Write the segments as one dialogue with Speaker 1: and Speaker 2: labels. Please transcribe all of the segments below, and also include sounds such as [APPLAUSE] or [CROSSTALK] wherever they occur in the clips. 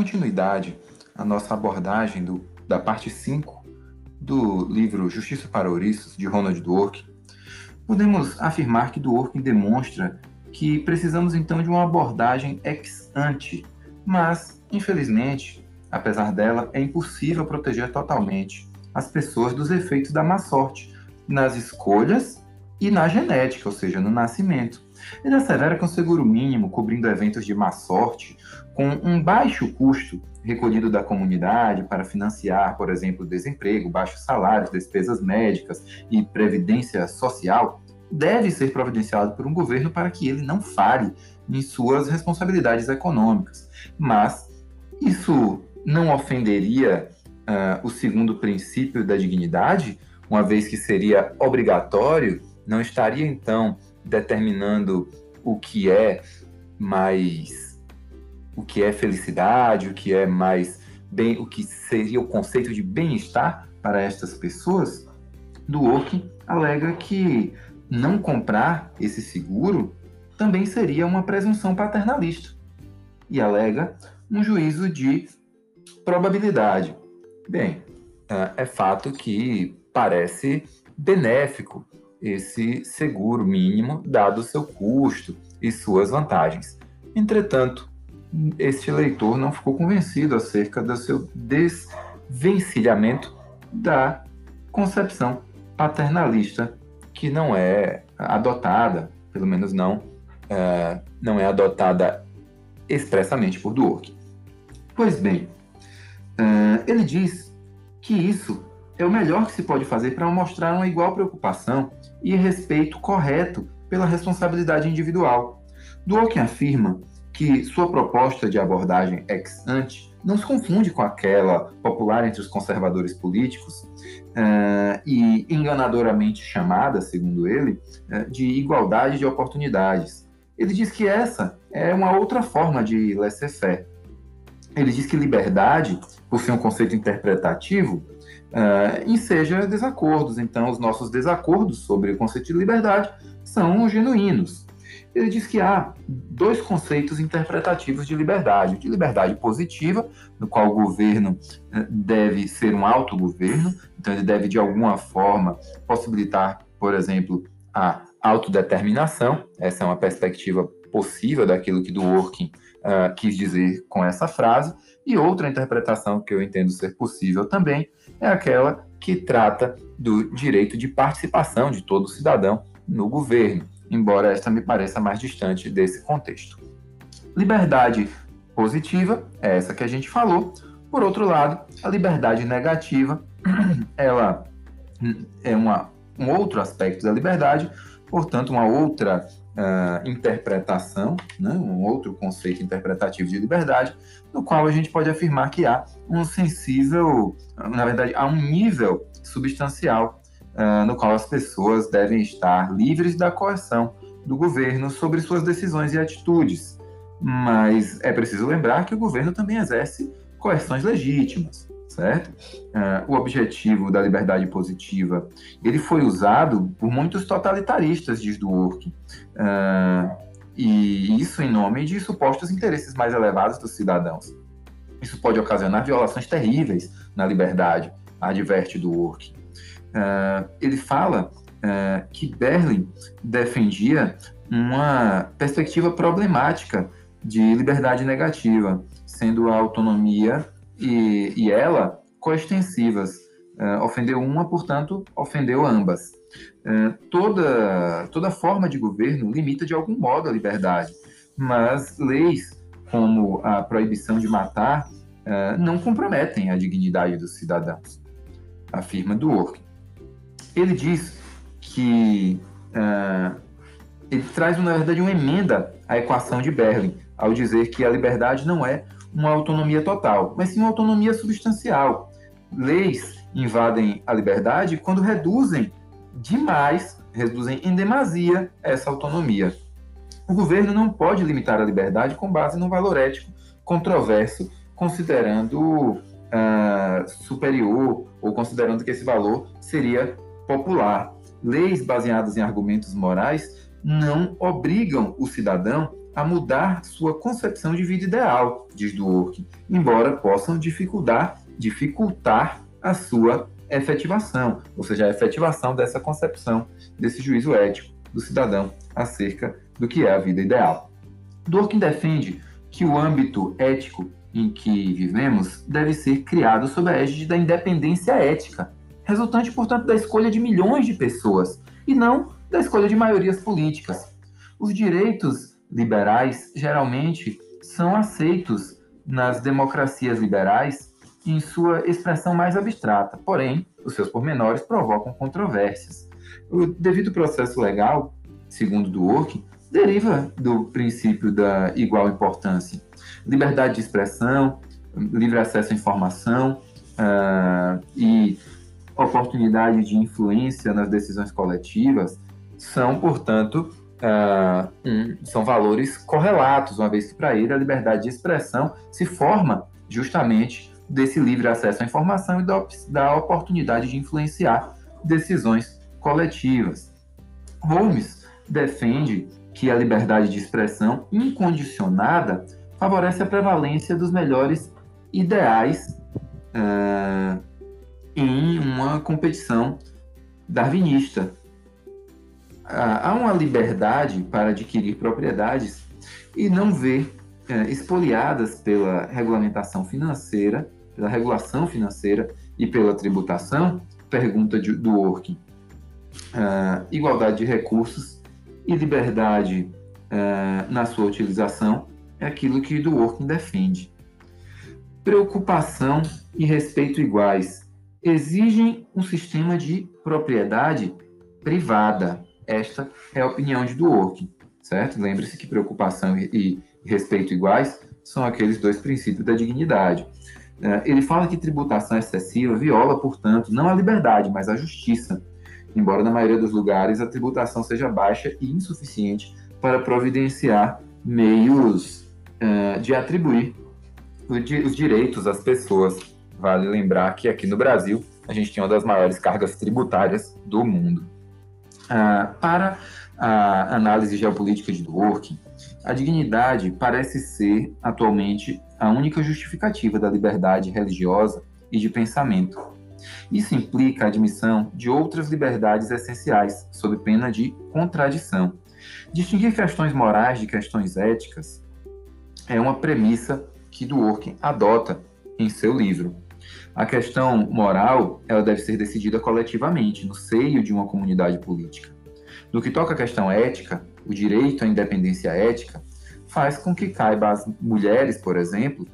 Speaker 1: Continuidade à nossa abordagem do, da parte 5 do livro Justiça para Ouriços, de Ronald Dworkin, podemos afirmar que Dworkin demonstra que precisamos então de uma abordagem ex ante, mas, infelizmente, apesar dela, é impossível proteger totalmente as pessoas dos efeitos da má sorte nas escolhas e na genética, ou seja, no nascimento. Ele assevera que um seguro mínimo cobrindo eventos de má sorte, com um baixo custo recolhido da comunidade para financiar, por exemplo, desemprego, baixos salários, despesas médicas e previdência social, deve ser providenciado por um governo para que ele não fale em suas responsabilidades econômicas. Mas isso não ofenderia uh, o segundo princípio da dignidade, uma vez que seria obrigatório, não estaria então determinando o que é mais o que é felicidade, o que é mais bem, o que seria o conceito de bem-estar para estas pessoas, Dworkin alega que não comprar esse seguro também seria uma presunção paternalista e alega um juízo de probabilidade. Bem, é, é fato que parece benéfico esse seguro mínimo, dado seu custo e suas vantagens. Entretanto, este leitor não ficou convencido acerca do seu desvencilhamento da concepção paternalista que não é adotada, pelo menos não, é, não é adotada expressamente por Dworkin. Pois bem, é, ele diz que isso é o melhor que se pode fazer para mostrar uma igual preocupação e respeito correto pela responsabilidade individual. Dworkin afirma que sua proposta de abordagem ex ante não se confunde com aquela popular entre os conservadores políticos uh, e enganadoramente chamada, segundo ele, uh, de igualdade de oportunidades. Ele diz que essa é uma outra forma de laissez-faire. Ele diz que liberdade, por ser um conceito interpretativo, uh, enseja desacordos. Então, os nossos desacordos sobre o conceito de liberdade são genuínos. Ele diz que há dois conceitos interpretativos de liberdade: de liberdade positiva, no qual o governo uh, deve ser um autogoverno, então ele deve de alguma forma possibilitar, por exemplo, a autodeterminação. Essa é uma perspectiva possível daquilo que Dworkin uh, quis dizer com essa frase. E outra interpretação que eu entendo ser possível também é aquela que trata do direito de participação de todo cidadão no governo, embora esta me pareça mais distante desse contexto. Liberdade positiva é essa que a gente falou. Por outro lado, a liberdade negativa, [CLEARS THROAT] ela é uma, um outro aspecto da liberdade, portanto, uma outra uh, interpretação, né, um outro conceito interpretativo de liberdade, no qual a gente pode afirmar que há um sensível, na verdade, há um nível substancial uh, no qual as pessoas devem estar livres da coerção do governo sobre suas decisões e atitudes. Mas é preciso lembrar que o governo também exerce coerções legítimas certo? Uh, o objetivo da liberdade positiva, ele foi usado por muitos totalitaristas, diz Dworkin, uh, e isso em nome de supostos interesses mais elevados dos cidadãos. Isso pode ocasionar violações terríveis na liberdade, adverte Dworkin. Uh, ele fala que Berlin defendia uma perspectiva problemática de liberdade negativa, sendo a autonomia e, e ela coextensivas. Uh, ofendeu uma, portanto, ofendeu ambas. Uh, toda, toda forma de governo limita de algum modo a liberdade, mas leis como a proibição de matar uh, não comprometem a dignidade dos cidadãos, afirma Dworkin. Ele diz que ele traz, na verdade, uma emenda à equação de Berlin, ao dizer que a liberdade não é uma autonomia total, mas sim uma autonomia substancial. Leis invadem a liberdade quando reduzem demais, reduzem em demasia essa autonomia. O governo não pode limitar a liberdade com base num valor ético controverso, considerando uh, superior ou considerando que esse valor seria popular. Leis baseadas em argumentos morais não obrigam o cidadão a mudar sua concepção de vida ideal, diz Dworkin, embora possam dificultar, dificultar a sua efetivação, ou seja, a efetivação dessa concepção, desse juízo ético do cidadão acerca do que é a vida ideal. Dworkin defende que o âmbito ético em que vivemos deve ser criado sob a égide da independência ética, resultante, portanto, da escolha de milhões de pessoas e não da escolha de maiorias políticas. Os direitos liberais geralmente são aceitos nas democracias liberais em sua expressão mais abstrata, porém, os seus pormenores provocam controvérsias. O devido processo legal, segundo Dworkin, deriva do princípio da igual importância. Liberdade de expressão, livre acesso à informação uh, e oportunidade de influência nas decisões coletivas são, portanto, uh, um, são valores correlatos, uma vez que para ele a liberdade de expressão se forma justamente desse livre acesso à informação e da, da oportunidade de influenciar decisões coletivas. Holmes defende que a liberdade de expressão incondicionada favorece a prevalência dos melhores ideais uh, em uma competição darwinista. Há uma liberdade para adquirir propriedades e não ver uh, expoliadas pela regulamentação financeira, pela regulação financeira e pela tributação, pergunta de, do Orkin. Uh, igualdade de recursos e liberdade uh, na sua utilização é aquilo que do Working defende. Preocupação e respeito iguais exigem um sistema de propriedade privada. Esta é a opinião de Dworkin, certo? Lembre-se que preocupação e, respeito iguais são aqueles dois princípios da dignidade. Uh, ele fala que tributação excessiva viola, portanto, não a liberdade, mas a justiça embora na maioria dos lugares a tributação seja baixa e insuficiente para providenciar meios uh, de atribuir os direitos às pessoas. Vale lembrar que aqui no Brasil a gente tem uma das maiores cargas tributárias do mundo. Uh, para a análise geopolítica de Dworkin, a dignidade parece ser atualmente a única justificativa da liberdade religiosa e de pensamento isso implica a admissão de outras liberdades essenciais, sob pena de contradição. Distinguir questões morais de questões éticas é uma premissa que Dworkin adota em seu livro. A questão moral ela deve ser decidida coletivamente, no seio de uma comunidade política. No que toca à questão ética, o direito à independência ética faz com que caiba às mulheres, por exemplo,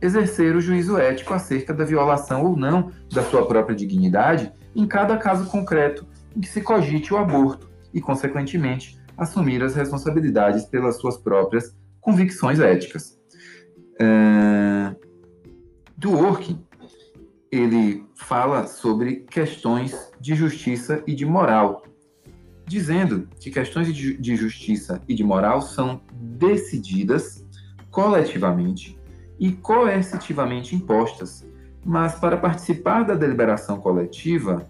Speaker 1: exercer o juízo ético acerca da violação ou não da sua própria dignidade em cada caso concreto em que se cogite o aborto e, consequentemente, assumir as responsabilidades pelas suas próprias convicções éticas. É... Dworkin, ele fala sobre questões de justiça e de moral, dizendo que questões de justiça e de moral são decididas coletivamente e coercitivamente impostas, mas para participar da deliberação coletiva,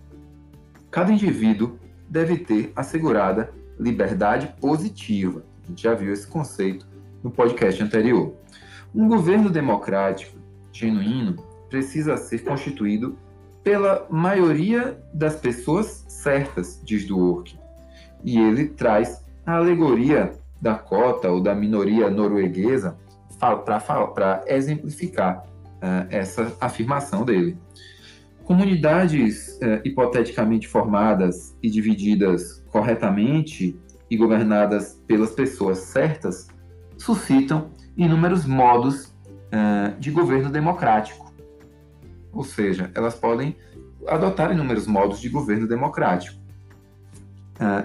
Speaker 1: cada indivíduo deve ter assegurada liberdade positiva. A gente já viu esse conceito no podcast anterior. Um governo democrático genuíno precisa ser constituído pela maioria das pessoas certas, diz Dworkin. E ele traz a alegoria da cota ou da minoria norueguesa para exemplificar uh, essa afirmação dele. Comunidades uh, hipoteticamente formadas e divididas corretamente e governadas pelas pessoas certas suscitam inúmeros modos uh, de governo democrático. Ou seja, elas podem adotar inúmeros modos de governo democrático.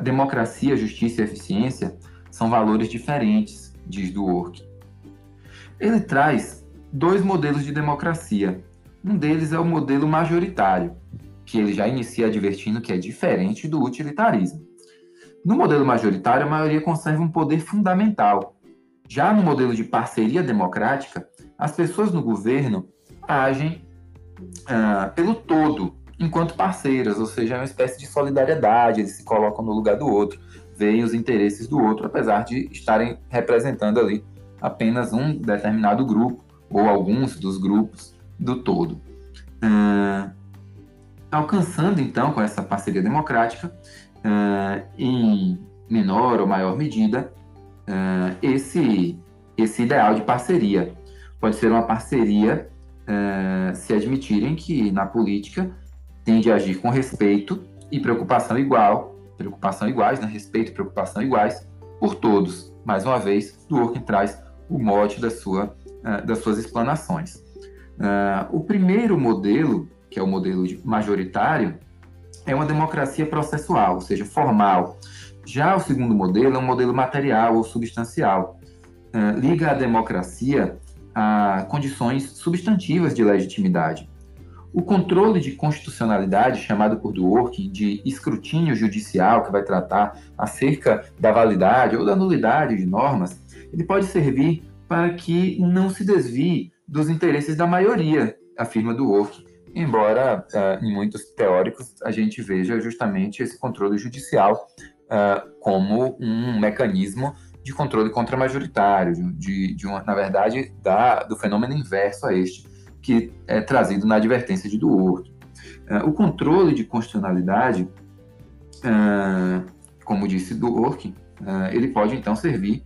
Speaker 1: democracia, justiça e eficiência são valores diferentes, diz Dworkin. Ele traz dois modelos de democracia. Um deles é o modelo majoritário, que ele já inicia advertindo que é diferente do utilitarismo. No modelo majoritário, a maioria conserva um poder fundamental. Já no modelo de parceria democrática, as pessoas no governo agem ah, pelo todo, enquanto parceiras, ou seja, é uma espécie de solidariedade, eles se colocam no lugar do outro. veem os interesses do outro, apesar de estarem representando ali apenas um determinado grupo ou alguns dos grupos do todo. Uh, alcançando então com essa parceria democrática, uh, em menor ou maior medida, uh, esse, esse ideal de parceria. Pode ser uma parceria se admitirem que na política tende a agir com respeito e preocupação igual, preocupação iguais, né? respeito e preocupação iguais por todos. Mais uma vez, Dworkin traz o mote da sua, uh, das suas explanações. Uh, o primeiro modelo, que é o modelo majoritário, é uma democracia processual, ou seja, formal. Já o segundo modelo é um modelo material ou substancial. Uh, liga a democracia a condições substantivas de legitimidade. O controle de constitucionalidade, chamado por Dworkin de escrutínio judicial, que vai tratar acerca da validade ou da nulidade de normas, ele pode servir para que não se desvie dos interesses da maioria, afirma Dworkin. Embora uh, em muitos teóricos a gente veja justamente esse controle judicial uh, como um mecanismo de controle contra-majoritário, de, de uma, na verdade, da, do fenômeno inverso a este, que é trazido na advertência de Dworkin. Uh, o controle de constitucionalidade, uh, como disse Dworkin, uh, ele pode então servir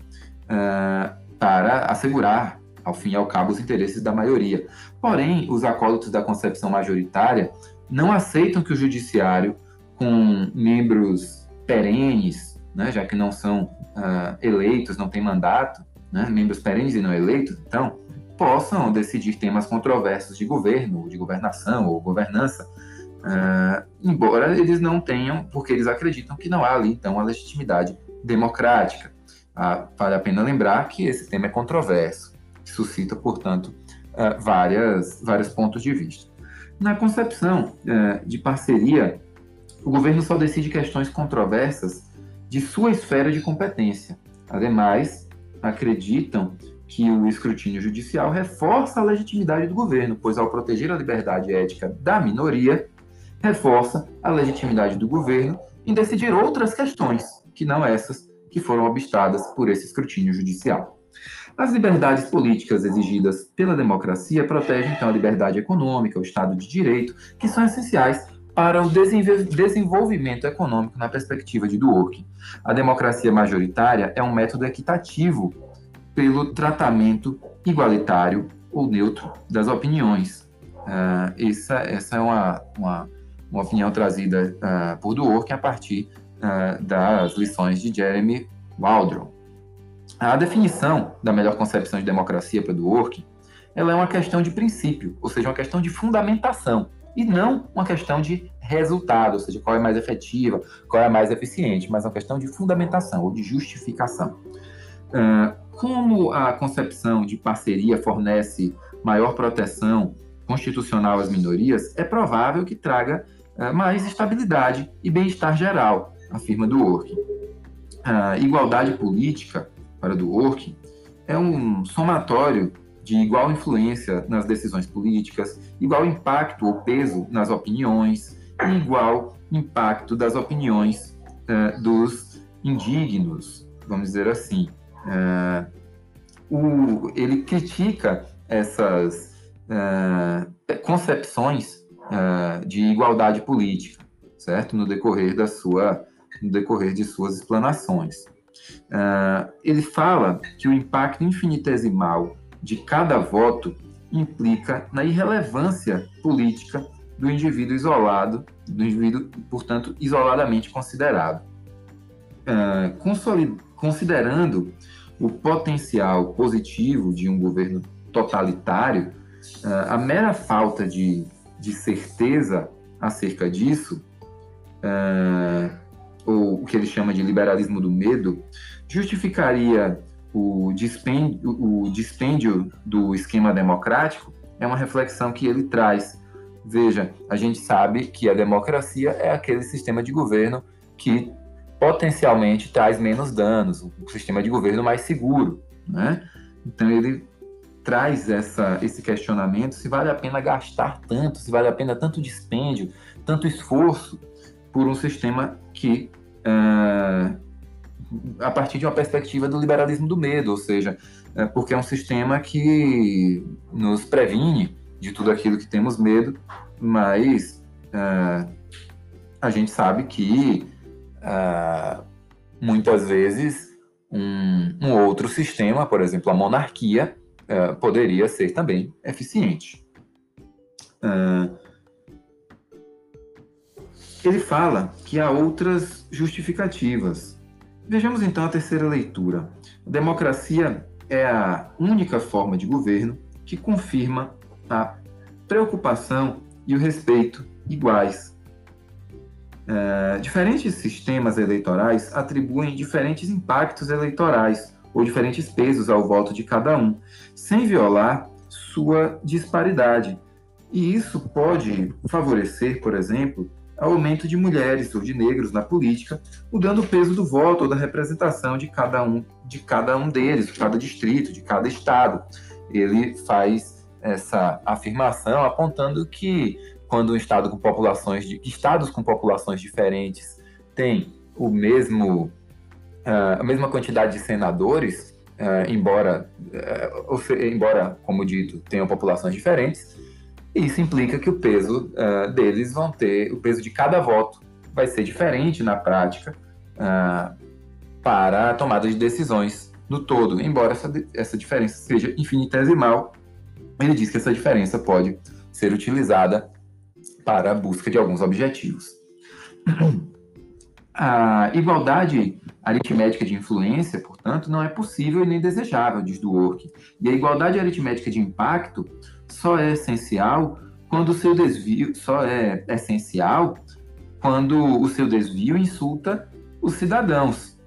Speaker 1: para assegurar, ao fim e ao cabo, os interesses da maioria. Porém, os acólitos da concepção majoritária não aceitam que o judiciário, com membros perenes, né, já que não são eleitos, não têm mandato, né, membros perenes e não eleitos, então, possam decidir temas controversos de governo, de governação ou governança, uh, embora eles não tenham, porque eles acreditam que não há ali, então, a legitimidade democrática. Uh, vale a pena lembrar que esse tema é controverso, suscita, portanto, uh, várias, vários pontos de vista. Na concepção de parceria, o governo só decide questões controversas de sua esfera de competência. Ademais, acreditam que o escrutínio judicial reforça a legitimidade do governo, pois, ao proteger a liberdade ética da minoria, reforça a legitimidade do governo em decidir outras questões, que não essas que foram obstadas por esse escrutínio judicial. As liberdades políticas exigidas pela democracia protegem, então, a liberdade econômica, o Estado de Direito, que são essenciais para o desenvolvimento econômico na perspectiva de Dworkin. A democracia majoritária é um método equitativo pelo tratamento igualitário ou neutro das opiniões. Uh, essa, essa é uma, uma, uma opinião trazida uh, por Dworkin a partir uh, das lições de Jeremy Waldron. A definição da melhor concepção de democracia para Dworkin ela é uma questão de princípio, ou seja, uma questão de fundamentação, e não uma questão de resultado, ou seja, qual é mais efetiva, qual é mais eficiente, mas uma questão de fundamentação ou de justificação. Uh, como a concepção de parceria fornece maior proteção constitucional às minorias, é provável que traga uh, mais estabilidade e bem-estar geral, afirma Dworkin. A igualdade política, para Dworkin, é um somatório de igual influência nas decisões políticas, igual impacto ou peso nas opiniões e igual impacto das opiniões uh, dos indignos, vamos dizer assim. Uh, o, ele critica essas uh, concepções de igualdade política, certo? No decorrer da sua, no decorrer de suas explanações. ele fala que o impacto infinitesimal de cada voto implica na irrelevância política do indivíduo isolado, do indivíduo, portanto, isoladamente considerado. Uh, considerando o potencial positivo de um governo totalitário, uh, a mera falta de, de certeza acerca disso, uh, ou o que ele chama de liberalismo do medo, justificaria o dispêndio, o dispêndio do esquema democrático, é uma reflexão que ele traz. Veja, a gente sabe que a democracia é aquele sistema de governo que potencialmente traz menos danos, um sistema de governo mais seguro, né? Então ele traz essa, esse questionamento se vale a pena gastar tanto, se vale a pena tanto dispêndio, tanto esforço por um sistema que uh, a partir de uma perspectiva do liberalismo do medo, ou seja, é, porque é um sistema que nos previne de tudo aquilo que temos medo, mas é, a gente sabe que é, muitas vezes um, um, outro sistema, por exemplo, a monarquia, é, poderia ser também eficiente. Ele fala que há outras justificativas. Vejamos então a terceira leitura. A democracia é a única forma de governo que confirma a preocupação e o respeito iguais. É, diferentes sistemas eleitorais atribuem diferentes impactos eleitorais ou diferentes pesos ao voto de cada um, sem violar sua disparidade. E isso pode favorecer, por exemplo, aumento de mulheres ou de negros na política, mudando o peso do voto ou da representação de cada um, de cada um deles, de cada distrito, de cada estado. Ele faz essa afirmação apontando que quando um estado com populações de estados com populações diferentes têm o mesmo uh, a mesma quantidade de senadores, uh, embora uh, embora como dito tenham populações diferentes, isso implica que o peso uh, deles vão ter, o peso de cada voto vai ser diferente na prática uh, para a tomada de decisões no todo. Embora essa, essa diferença seja infinitesimal, ele diz que essa diferença pode ser utilizada para a busca de alguns objetivos. [CLEARS THROAT] A igualdade aritmética de influência, portanto, não é possível e nem desejável, diz Dworkin. E a igualdade aritmética de impacto só é essencial quando o seu desvio só é essencial quando o seu desvio insulta os cidadãos.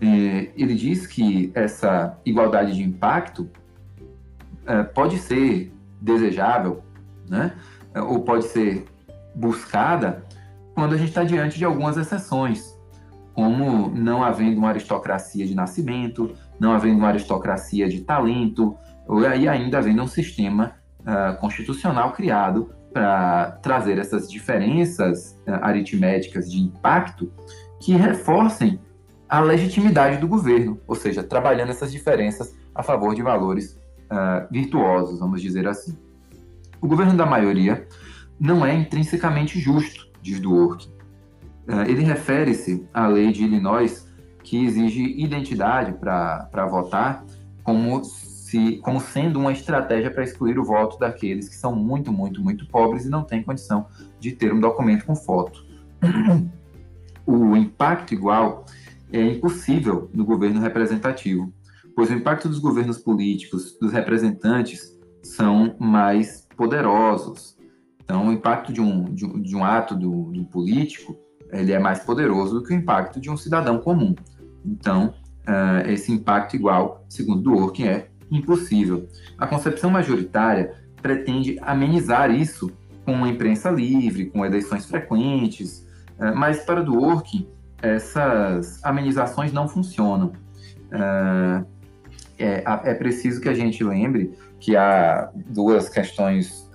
Speaker 1: É, ele diz que essa igualdade de impacto é, pode ser desejável, né? ou pode ser buscada quando a gente está diante de algumas exceções, como não havendo uma aristocracia de nascimento, não havendo uma aristocracia de talento, e ainda havendo um sistema uh, constitucional criado para trazer essas diferenças uh, aritméticas de impacto que reforcem a legitimidade do governo, ou seja, trabalhando essas diferenças a favor de valores uh, virtuosos, vamos dizer assim. O governo da maioria não é intrinsecamente justo, diz Dworkin. ele refere-se à lei de Illinois que exige identidade para votar como se, como sendo uma estratégia para excluir o voto daqueles que são muito, muito, muito pobres e não têm condição de ter um documento com foto. o impacto igual é impossível no governo representativo, pois o impacto dos governos políticos, dos representantes, são mais poderosos. Então, o impacto de um, de de um ato do, do político ele é mais poderoso do que o impacto de um cidadão comum. Então, uh, esse impacto igual, segundo Dworkin, é impossível. A concepção majoritária pretende amenizar isso com uma imprensa livre, com eleições frequentes, eh, mas para Dworkin, essas amenizações não funcionam. Eh, é, é preciso que a gente lembre que há duas questões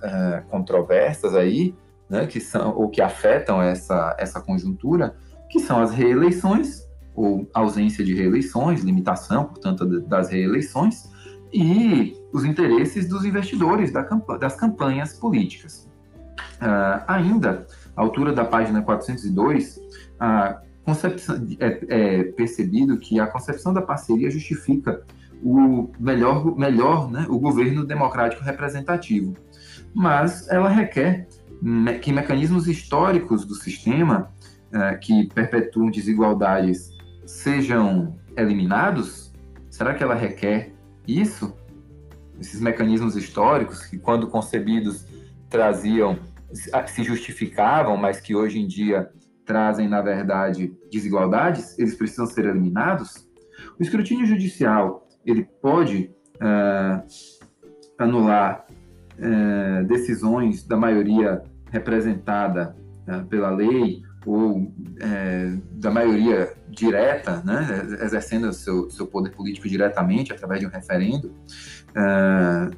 Speaker 1: controversas aí, né, que são ou que afetam essa, essa conjuntura, que são as reeleições ou ausência de reeleições, limitação, portanto, das reeleições, e os interesses dos investidores das campanhas políticas. Uh, ainda, à altura da página 402, a concepção, é, é, percebido que a concepção da parceria justifica o melhor, melhor né, o governo democrático representativo, mas ela requer que mecanismos históricos do sistema uh, que perpetuam desigualdades sejam eliminados? Será que ela requer isso, esses mecanismos históricos que, quando concebidos, traziam, se justificavam, mas que hoje em dia trazem, na verdade, desigualdades, eles precisam ser eliminados? O escrutínio judicial ele pode uh, anular uh, decisões da maioria representada uh, pela lei ou da maioria direta, né, exercendo seu, seu poder político diretamente através de um referendo, uh,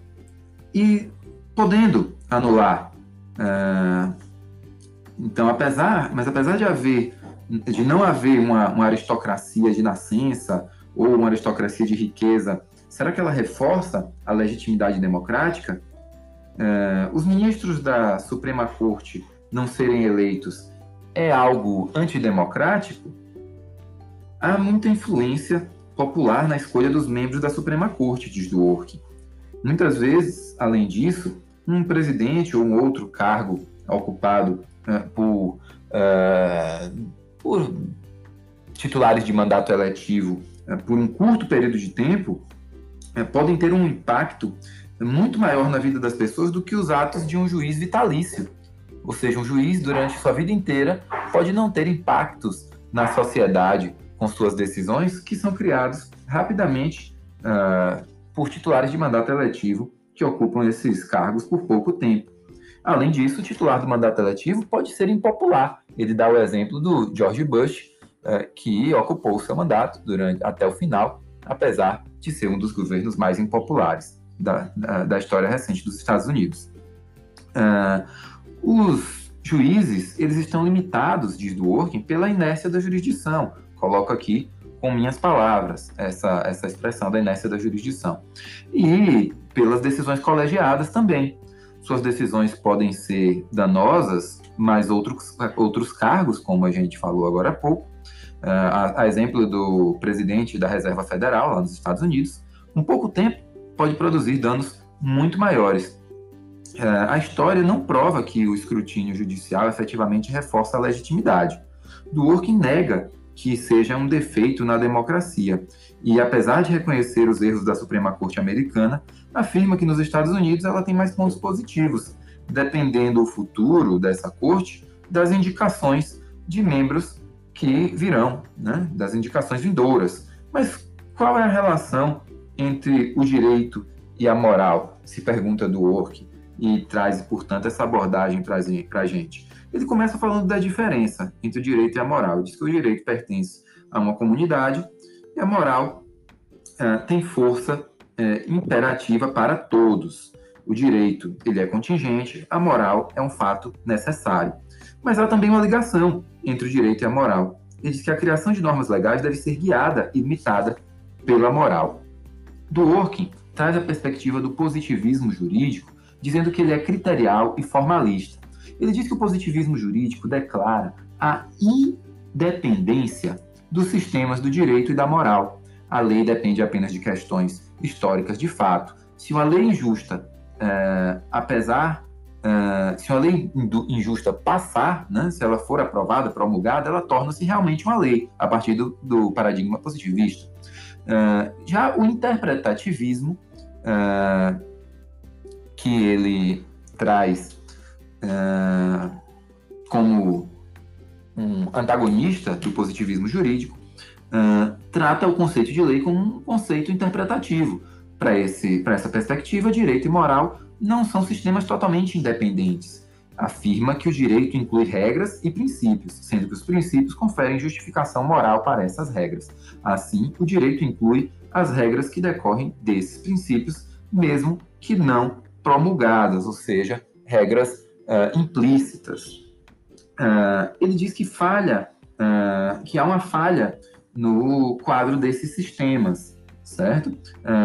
Speaker 1: e podendo anular. Uh, então, apesar, mas apesar de haver de não haver uma, uma aristocracia de nascença ou uma aristocracia de riqueza, será que ela reforça a legitimidade democrática? Uh, os ministros da Suprema Corte não serem eleitos é algo antidemocrático? Há muita influência popular na escolha dos membros da Suprema Corte, diz Dworkin. Muitas vezes, além disso, um presidente ou um outro cargo ocupado uh, por, uh, por, titulares de mandato eletivo uh, por um curto período de tempo podem ter um impacto muito maior na vida das pessoas do que os atos de um juiz vitalício. Ou seja, um juiz, durante sua vida inteira, pode não ter impactos na sociedade com suas decisões que são criados rapidamente uh, por titulares de mandato eletivo que ocupam esses cargos por pouco tempo. Além disso, o titular do mandato eletivo pode ser impopular. Ele dá o exemplo do George Bush, uh, que ocupou seu mandato durante, até o final, apesar de ser um dos governos mais impopulares da, da, da história recente dos Estados Unidos. Uh, os juízes eles estão limitados, diz Dworkin, pela inércia da jurisdição, Coloco aqui com minhas palavras essa, essa expressão da inércia da jurisdição. E pelas decisões colegiadas também. Suas decisões podem ser danosas, mas outros, outros cargos, como a gente falou agora há pouco, uh, a, a, exemplo do presidente da Reserva Federal, lá nos Estados Unidos, um pouco tempo pode produzir danos muito maiores. Uh, a história não prova que o escrutínio judicial efetivamente reforça a legitimidade. Dworkin nega que seja um defeito na democracia. E apesar de reconhecer os erros da Suprema Corte Americana, afirma que nos Estados Unidos ela tem mais pontos positivos, dependendo o futuro dessa corte das indicações de membros que virão, né, das indicações vindouras. Mas qual é a relação entre o direito e a moral? Se pergunta do Ork e traz, portanto, essa abordagem para a gente. Ele começa falando da diferença entre o direito e a moral. Ele diz que o direito pertence a uma comunidade e a moral é, tem força é, imperativa para todos. O direito ele é contingente, a moral é um fato necessário. Mas há também uma ligação entre o direito e a moral. Ele diz que a criação de normas legais deve ser guiada e limitada pela moral. Dworkin traz a perspectiva do positivismo jurídico, dizendo que ele é criterial e formalista. Ele diz que o positivismo jurídico declara a independência dos sistemas do direito e da moral. A lei depende apenas de questões históricas de fato. Se uma lei injusta, é, apesar, é, se uma lei injusta passar, né, se ela for aprovada, promulgada, ela torna-se realmente uma lei, a partir do, do paradigma positivista. É, já o interpretativismo, que ele traz é, como um antagonista do positivismo jurídico, uh, trata o conceito de lei como um conceito interpretativo. Para essa perspectiva, direito e moral não são sistemas totalmente independentes. Afirma que o direito inclui regras e princípios, sendo que os princípios conferem justificação moral para essas regras. Assim, o direito inclui as regras que decorrem desses princípios, mesmo que não promulgadas, ou seja, regras uh, implícitas. Uh, ele diz que falha, uh, que há uma falha no quadro desses sistemas, certo?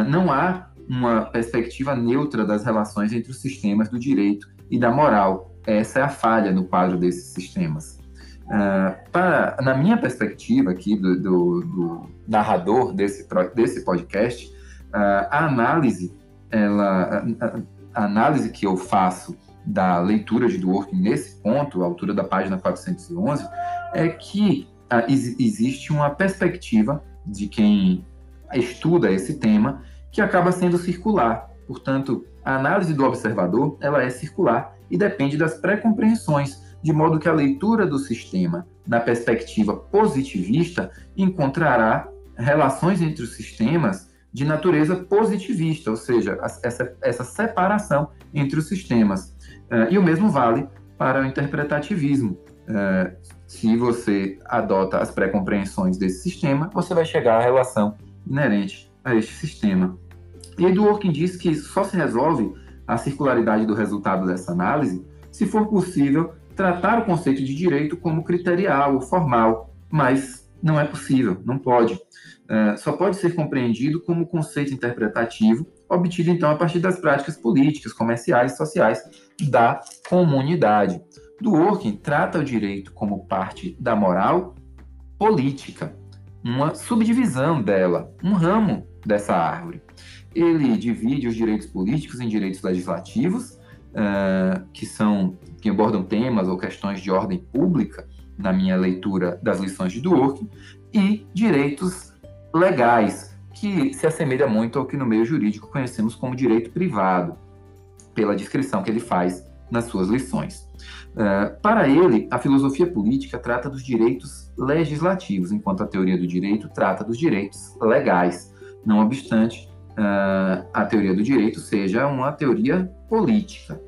Speaker 1: não há uma perspectiva neutra das relações entre os sistemas do direito e da moral. Essa é a falha no quadro desses sistemas. Uh, para, na minha perspectiva aqui do, do, do narrador desse, desse podcast, uh, a análise, ela, a, análise que eu faço da leitura de Dworkin nesse ponto, a altura da página 411, é que ah, existe uma perspectiva de quem estuda esse tema que acaba sendo circular. Portanto, a análise do observador ela é circular e depende das pré-compreensões, de modo que a leitura do sistema na perspectiva positivista encontrará relações entre os sistemas de natureza positivista, ou seja, essa, essa separação entre os sistemas. Uh, e o mesmo vale para o interpretativismo. Uh, se você adota as pré-compreensões desse sistema, você vai chegar à relação inerente a este sistema. E Dworkin diz que só se resolve a circularidade do resultado dessa análise se for possível tratar o conceito de direito como criterial ou formal, mas não é possível, não pode. Uh, só pode ser compreendido como conceito interpretativo, obtido então a partir das práticas políticas, comerciais e sociais da comunidade. Dworkin trata o direito como parte da moral política, uma subdivisão dela, um ramo dessa árvore. Ele divide os direitos políticos em direitos legislativos, uh, que são que abordam temas ou questões de ordem pública, na minha leitura das lições de Dworkin, e direitos legais, que se assemelha muito ao que no meio jurídico conhecemos como direito privado, pela descrição que ele faz nas suas lições. Uh, para ele, a filosofia política trata dos direitos legislativos, enquanto a teoria do direito trata dos direitos legais. Não obstante, uh, a teoria do direito seja uma teoria política.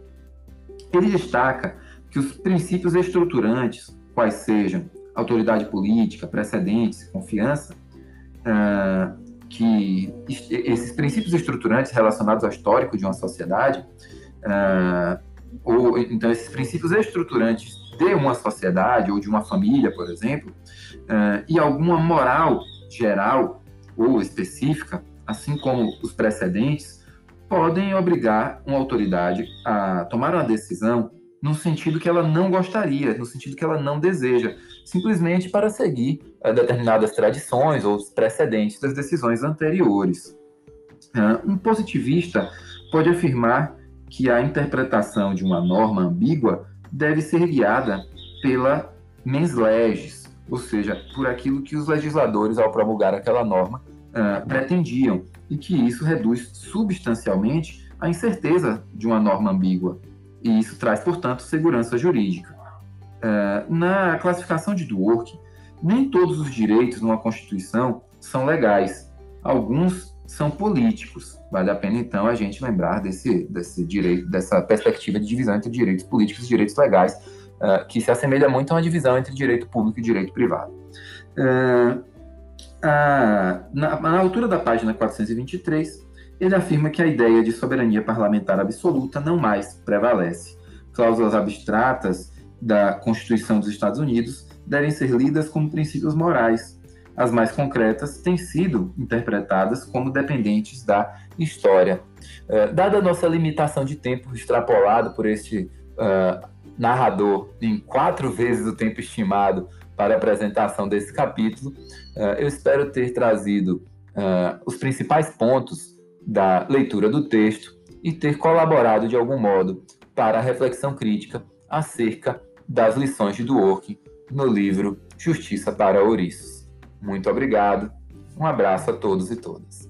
Speaker 1: Ele destaca que os princípios estruturantes, quais sejam autoridade política, precedentes, confiança, que esses princípios estruturantes relacionados ao histórico de uma sociedade, uh, ou então esses princípios estruturantes de uma sociedade ou de uma família, por exemplo, uh, e alguma moral geral ou específica, assim como os precedentes, podem obrigar uma autoridade a tomar uma decisão no sentido que ela não gostaria, no sentido que ela não deseja, simplesmente para seguir uh, determinadas tradições ou precedentes das decisões anteriores. Um positivista pode afirmar que a interpretação de uma norma ambígua deve ser guiada pela mens legis, ou seja, por aquilo que os legisladores, ao promulgar aquela norma, pretendiam, e que isso reduz substancialmente a incerteza de uma norma ambígua. E isso traz, portanto, segurança jurídica. Uh, na classificação de Dworkin, nem todos os direitos numa Constituição são legais. Alguns são políticos. Vale a pena, então, a gente lembrar desse, desse direito, dessa perspectiva de divisão entre direitos políticos e direitos legais, uh, que se assemelha muito a uma divisão entre direito público e direito privado. Uh, na, na altura da página 423, ele afirma que a ideia de soberania parlamentar absoluta não mais prevalece. Cláusulas abstratas da Constituição dos Estados Unidos devem ser lidas como princípios morais. As mais concretas têm sido interpretadas como dependentes da história. Uh, dada a nossa limitação de tempo extrapolado por este uh, narrador em quatro vezes o tempo estimado para a apresentação desse capítulo, uh, eu espero ter trazido os principais pontos da leitura do texto e ter colaborado de algum modo para a reflexão crítica acerca das lições de Dworkin no livro Justiça para Ouriços. Muito obrigado, um abraço a todos e todas.